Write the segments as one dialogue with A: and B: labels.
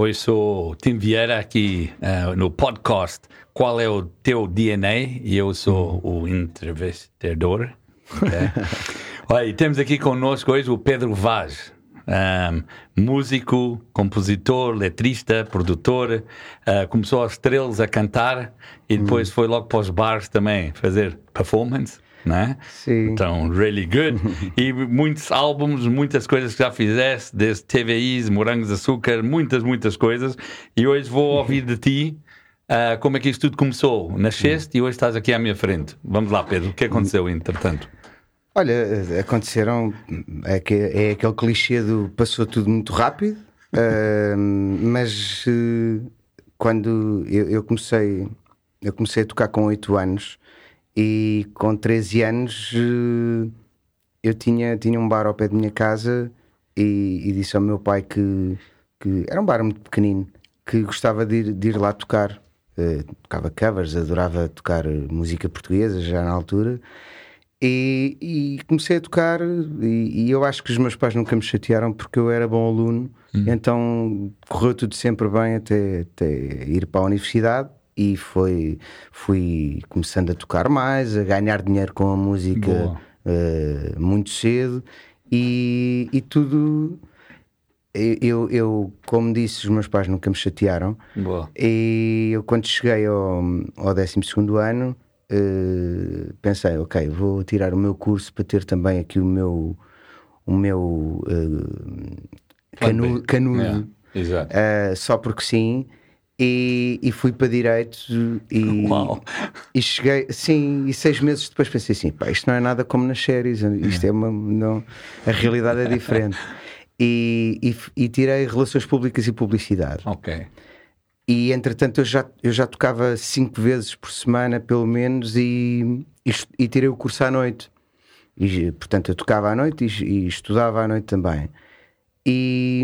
A: Hoje sou Tim Vieira aqui uh, no podcast Qual é o teu DNA? E eu sou o entrevistador. Olha, temos aqui conosco hoje o Pedro Vaz. Um, músico, compositor, letrista, produtor, uh, começou aos estrelas a cantar e depois uhum. foi logo para os bares também fazer performance né?
B: Sim.
A: Então, really good. e muitos álbuns, muitas coisas que já fizeste, desde TVIs, Morangos de Açúcar, muitas, muitas coisas. E hoje vou ouvir de ti uh, como é que isto tudo começou. Nasceste e hoje estás aqui à minha frente. Vamos lá, Pedro, o que aconteceu entretanto?
B: Olha, aconteceram. É, que, é aquele clichê do passou tudo muito rápido, uh, mas uh, quando eu, eu, comecei, eu comecei a tocar com 8 anos e com 13 anos uh, eu tinha, tinha um bar ao pé da minha casa e, e, disse ao meu pai que, que era um bar muito pequenino, que gostava de ir, de ir lá tocar. Uh, tocava covers, adorava tocar música portuguesa já na altura. E, e comecei a tocar, e, e, eu acho que os meus pais nunca me chatearam porque eu era bom aluno, uhum. então correu tudo sempre bem até, até ir para a universidade e foi, fui começando a tocar mais, a ganhar dinheiro com a música uh, muito cedo e, e tudo. Eu, eu, como disse, os meus pais nunca me chatearam.
A: Boa.
B: E eu, quando cheguei ao, ao 12 ano, uh, pensei: ok, vou tirar o meu curso para ter também aqui o meu, o meu uh, canu, canudo.
A: Yeah.
B: só porque sim e, e, fui para direito e, e cheguei, sim, e seis meses depois pensei assim, pá, isto não é nada como nas séries, isto é uma, não, a realidade é diferente. E, e, e, tirei relações públicas e publicidade.
A: Ok.
B: E entretanto eu já, eu já tocava cinco vezes por semana, pelo menos, e, e, tirei o curso à noite. E, portanto, eu tocava à noite e, estudava à noite também. E,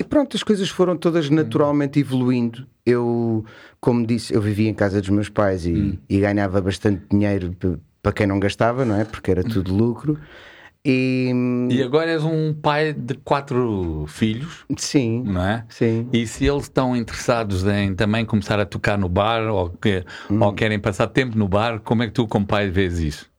B: e pronto, as coisas foram todas hum. naturalmente evoluindo. Eu, como disse, eu vivia em casa dos meus pais e, hum. e ganhava bastante dinheiro para quem não gastava, não é? Porque era tudo lucro. E,
A: e agora és um pai de quatro filhos.
B: Sim.
A: Não é?
B: Sim.
A: E se eles estão interessados em também começar a tocar no bar ou, que, hum. ou querem passar tempo no bar, como é que tu, como pai, vês isso?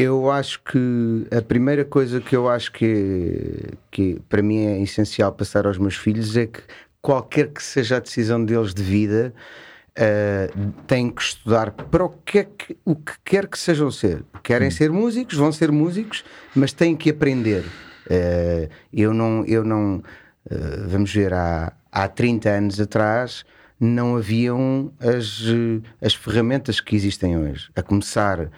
B: Eu acho que a primeira coisa que eu acho que, que para mim é essencial passar aos meus filhos é que qualquer que seja a decisão deles de vida, uh, têm que estudar para o que, é que, o que quer que sejam ser. Querem hum. ser músicos, vão ser músicos, mas têm que aprender. Uh, eu não, eu não uh, vamos ver, há, há 30 anos atrás não haviam as, as ferramentas que existem hoje. A começar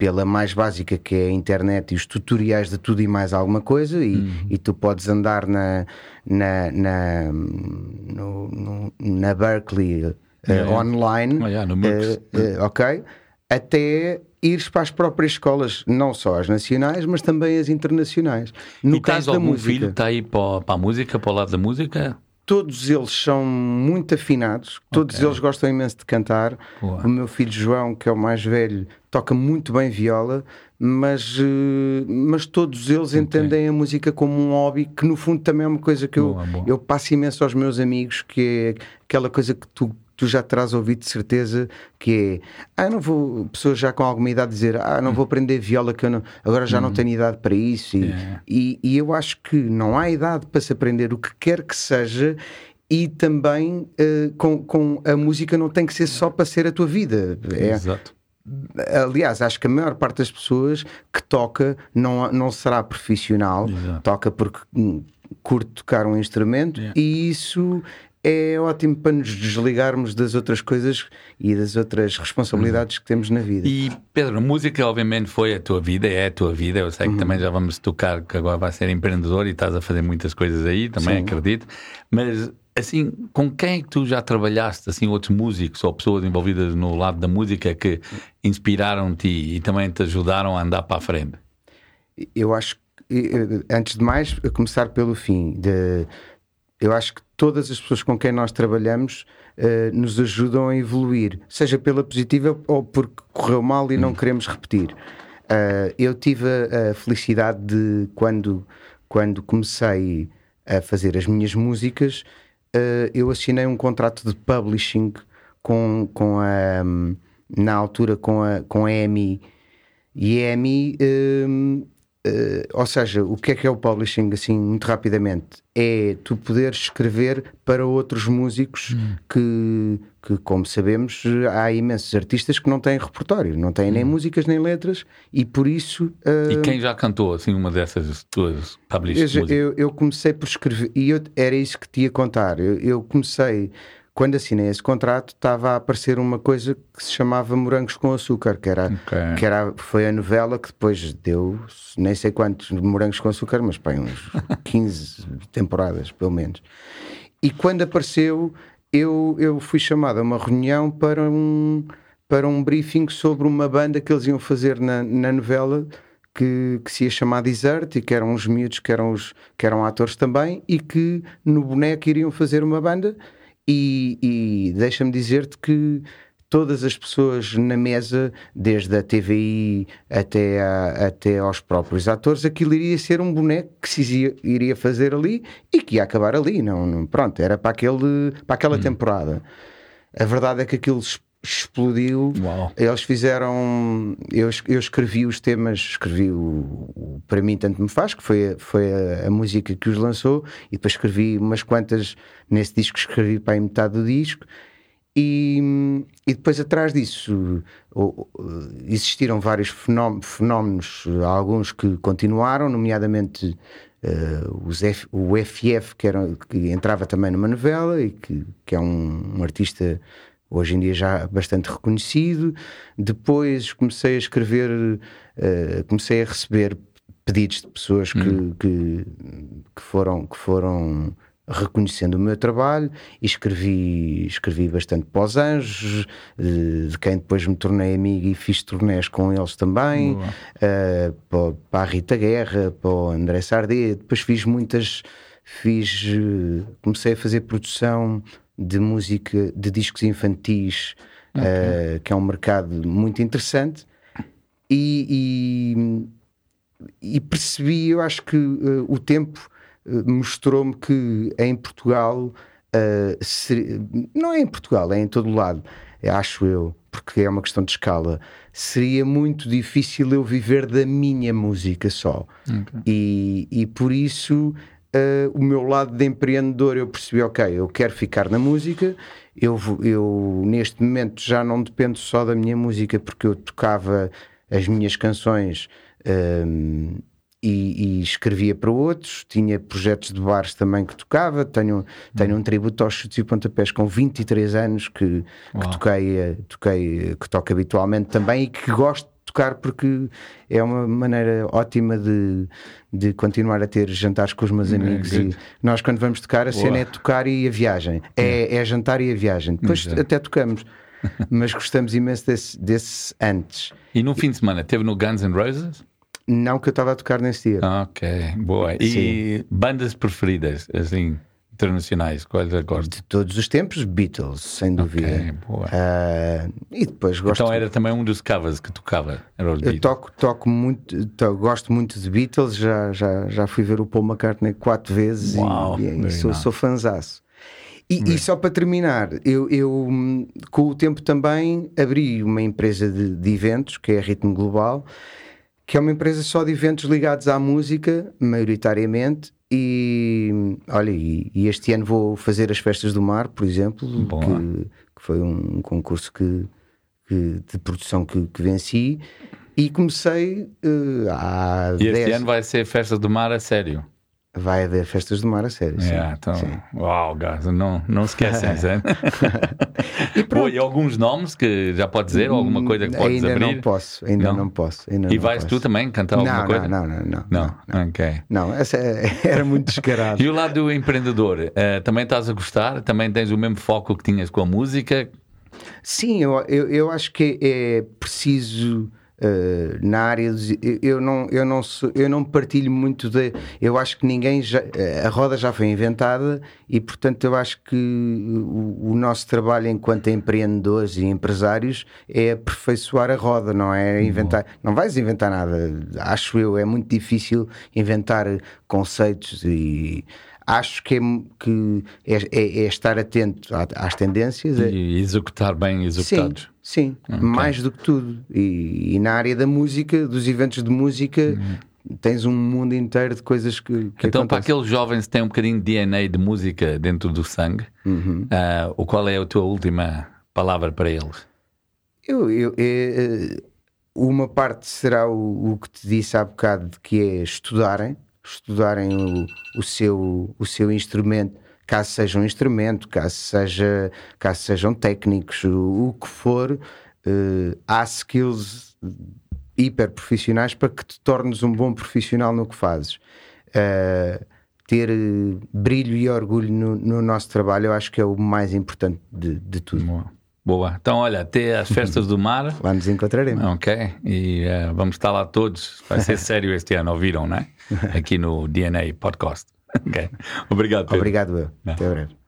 B: pela mais básica que é a internet e os tutoriais de tudo e mais alguma coisa e, uhum. e tu podes andar na na, na, no, no, na Berkeley uh, yeah. online
A: oh, yeah, uh,
B: uh, ok até ires para as próprias escolas, não só as nacionais, mas também as internacionais.
A: No e caso da música, filho está aí para, para a música, para o lado da música?
B: Todos eles são muito afinados, todos okay. eles gostam imenso de cantar. Boa. O meu filho João, que é o mais velho, toca muito bem viola, mas, eh, mas todos eles okay. entendem a música como um hobby, que no fundo também é uma coisa que boa, eu, boa. eu passo imenso aos meus amigos, que é aquela coisa que tu tu já terás ouvido de certeza que é ah, não vou, pessoas já com alguma idade dizer ah, não vou aprender viola que eu não, agora já não hum. tenho idade para isso e, é. e, e, eu acho que não há idade para se aprender o que quer que seja e também uh, com, com a música não tem que ser só para ser a tua vida.
A: É, Exato.
B: Aliás, acho que a maior parte das pessoas que toca não, não será profissional, Exato. toca porque hum, curte tocar um instrumento yeah. e isso é ótimo para nos desligarmos das outras coisas e das outras responsabilidades que temos na vida.
A: E Pedro, a música obviamente foi a tua vida, é a tua vida. Eu sei que uhum. também já vamos tocar, que agora vai ser empreendedor e estás a fazer muitas coisas aí, também Sim. acredito. Mas assim, com quem é que tu já trabalhaste, assim, outros músicos ou pessoas envolvidas no lado da música que inspiraram-te e também te ajudaram a andar para a frente?
B: Eu acho que, antes de mais, começar pelo fim. De, eu acho que todas as pessoas com quem nós trabalhamos uh, nos ajudam a evoluir, seja pela positiva ou porque correu mal e não queremos repetir. Uh, eu tive a, a, felicidade de, quando, quando comecei a fazer as minhas músicas, uh, eu assinei um contrato de publishing com, com a, na altura com a, com a EMI. E a EMI Uh, ou seja, o que é que é o publishing, assim, muito rapidamente? É tu poderes escrever para outros músicos hum. que, que, como sabemos, há imensos artistas que não têm repertório, não têm hum. nem músicas nem letras, e por isso.
A: Uh... E quem já cantou, assim, uma dessas tuas publishing?
B: Eu, eu, eu, comecei por escrever, e eu, era isso que te ia contar. Eu, eu comecei quando assinei esse contrato, estava a aparecer uma coisa que se chamava Morangos com Açúcar, que era, okay. que era foi a novela que depois deu nem sei quantos Morangos com Açúcar, mas bem, uns 15 temporadas, pelo menos. E quando apareceu, eu, eu fui chamado a uma reunião para um, para um briefing sobre uma banda que eles iam fazer na, na novela. Que, que, se ia chamar Desert e que eram os miúdos que eram, os, que eram atores também e que no boneco iriam fazer uma banda e, e deixa-me dizer-te que todas as pessoas na mesa, desde a TVI até, a, até aos próprios atores, aquilo iria ser um boneco que se iria fazer ali e que ia acabar ali. Não, não pronto, era para, aquele, para aquela hum. temporada. A verdade é que aquilo explodiu. Uau. Eles fizeram. Eu, eu escrevi os temas, escrevi o, o, Para mim Tanto Me Faz, que foi, foi a, a, música que os lançou, e depois escrevi umas quantas nesse disco, escrevi para a metade do disco. E, e depois atrás disso existiram vários fenómenos, alguns que continuaram, nomeadamente uh, os F, o FF, que, era, que entrava também numa novela e que, que é um, um artista hoje em dia já bastante reconhecido. Depois comecei a escrever, uh, comecei a receber pedidos de pessoas que, hum. que, que, foram, que foram reconhecendo o meu trabalho e escrevi, escrevi bastante para os Anjos, de, quem depois me tornei amigo e fiz turnés com eles também, uh, para, para, a Rita Guerra, para o André Sardê, depois fiz muitas, fiz, uh, comecei a fazer produção de música de discos infantis, okay. uh, que é um mercado muito interessante. E, e, e percebi, eu acho que uh, o tempo uh, mostrou-me que em Portugal, ser, não é em Portugal, é em todo o lado, acho eu, porque é uma questão de escala, seria muito difícil eu viver da minha música só. Okay. E, e por isso uh, o meu lado de empreendedor, eu percebi, ok, eu quero ficar na música, eu, eu neste momento já não dependo só da minha música, porque eu tocava as minhas canções um, e, e, escrevia para outros, tinha projetos de bares também que tocava, tenho, tenho um tributo aos chutes e pontapés com 23 anos que, que toquei, eh, toquei, que toco habitualmente também e que gosto tocar porque é uma maneira ótima de, de continuar a ter jantares com os meus amigos. e nós, quando vamos tocar, a Boa. cena é tocar e a viagem. É, é jantar e a viagem. Depois até tocamos. mas gostamos imenso desse, desse antes.
A: E no fim de semana, teve no Guns N' Roses?
B: Não, que eu estava a tocar nesse dia.
A: Ok, boa. E Sim. bandas preferidas, assim? Internacionais? Quais é gostas?
B: De todos os tempos, Beatles, sem dúvida. Okay, boa. Uh, e depois gosto.
A: Então era também um dos covers que tocava. Era
B: eu toco, toco muito, to, gosto muito de Beatles, já, já, já fui ver o Paul McCartney quatro vezes Uau, e, e sou, sou fanzaço. E, e, só para terminar, eu, eu, com o tempo também abri uma empresa de, de eventos, que é a Ritmo Global, que é uma empresa só de eventos ligados à música, maioritariamente, e olha, e, e, este ano vou fazer as festas do mar, por exemplo, que, que, foi um concurso que, que de produção que, que, venci. E comecei uh, há.
A: E este ano vai ser festas do mar a sério.
B: Vai haver festas do mar a sério.
A: Yeah, então, sim. Uau, guys, não, não esquecem, e, Pô, e alguns nomes que já pode dizer, ou alguma coisa que podes
B: ainda
A: abrir?
B: Não posso, ainda não, não posso. Ainda
A: e
B: não
A: vais
B: posso.
A: tu também cantar alguma
B: não,
A: coisa?
B: Não, não, não.
A: Não, não. ok.
B: Não, essa é, era muito descarado.
A: e o lado do empreendedor, uh, também estás a gostar? Também tens o mesmo foco que tinhas com a música?
B: Sim, eu, eu, eu acho que é preciso Uh, na área dos, eu não eu não sou, eu não partilho muito de eu acho que ninguém já, a roda já foi inventada e portanto eu acho que o, o, nosso trabalho enquanto empreendedores e empresários é aperfeiçoar a roda não é inventar não vais inventar nada acho eu é muito difícil inventar conceitos e acho que é, que é, é, é estar atento às tendências é
A: e executar bem executados.
B: Sim, sim okay. mais do que tudo. E, e, na área da música, dos eventos de música. Uhum tens um mundo inteiro de coisas que, que
A: Então,
B: acontecem.
A: para aqueles jovens que têm um bocadinho de DNA de música dentro do sangue, uhum. uh, qual é a tua última palavra para eles?
B: Eu, eu, eu eh, uma parte será o, o, que te disse há bocado, que é estudarem, estudarem o, o, seu, o seu instrumento, caso seja um instrumento, caso, seja, caso sejam técnicos, o, o que for, uh, há skills hiper profissionais para que te tornes um bom profissional no que fazes. Uh, ter uh, brilho e orgulho no, no, nosso trabalho, eu acho que é o mais importante de, de tudo.
A: Boa. Boa. Então, olha, até as festas do mar.
B: Lá nos encontraremos.
A: Ok. E uh, vamos estar lá todos. Vai ser sério este ano, ouviram, né? Aqui no DNA Podcast. Ok. Obrigado, Pedro.
B: Obrigado, eu. Até breve.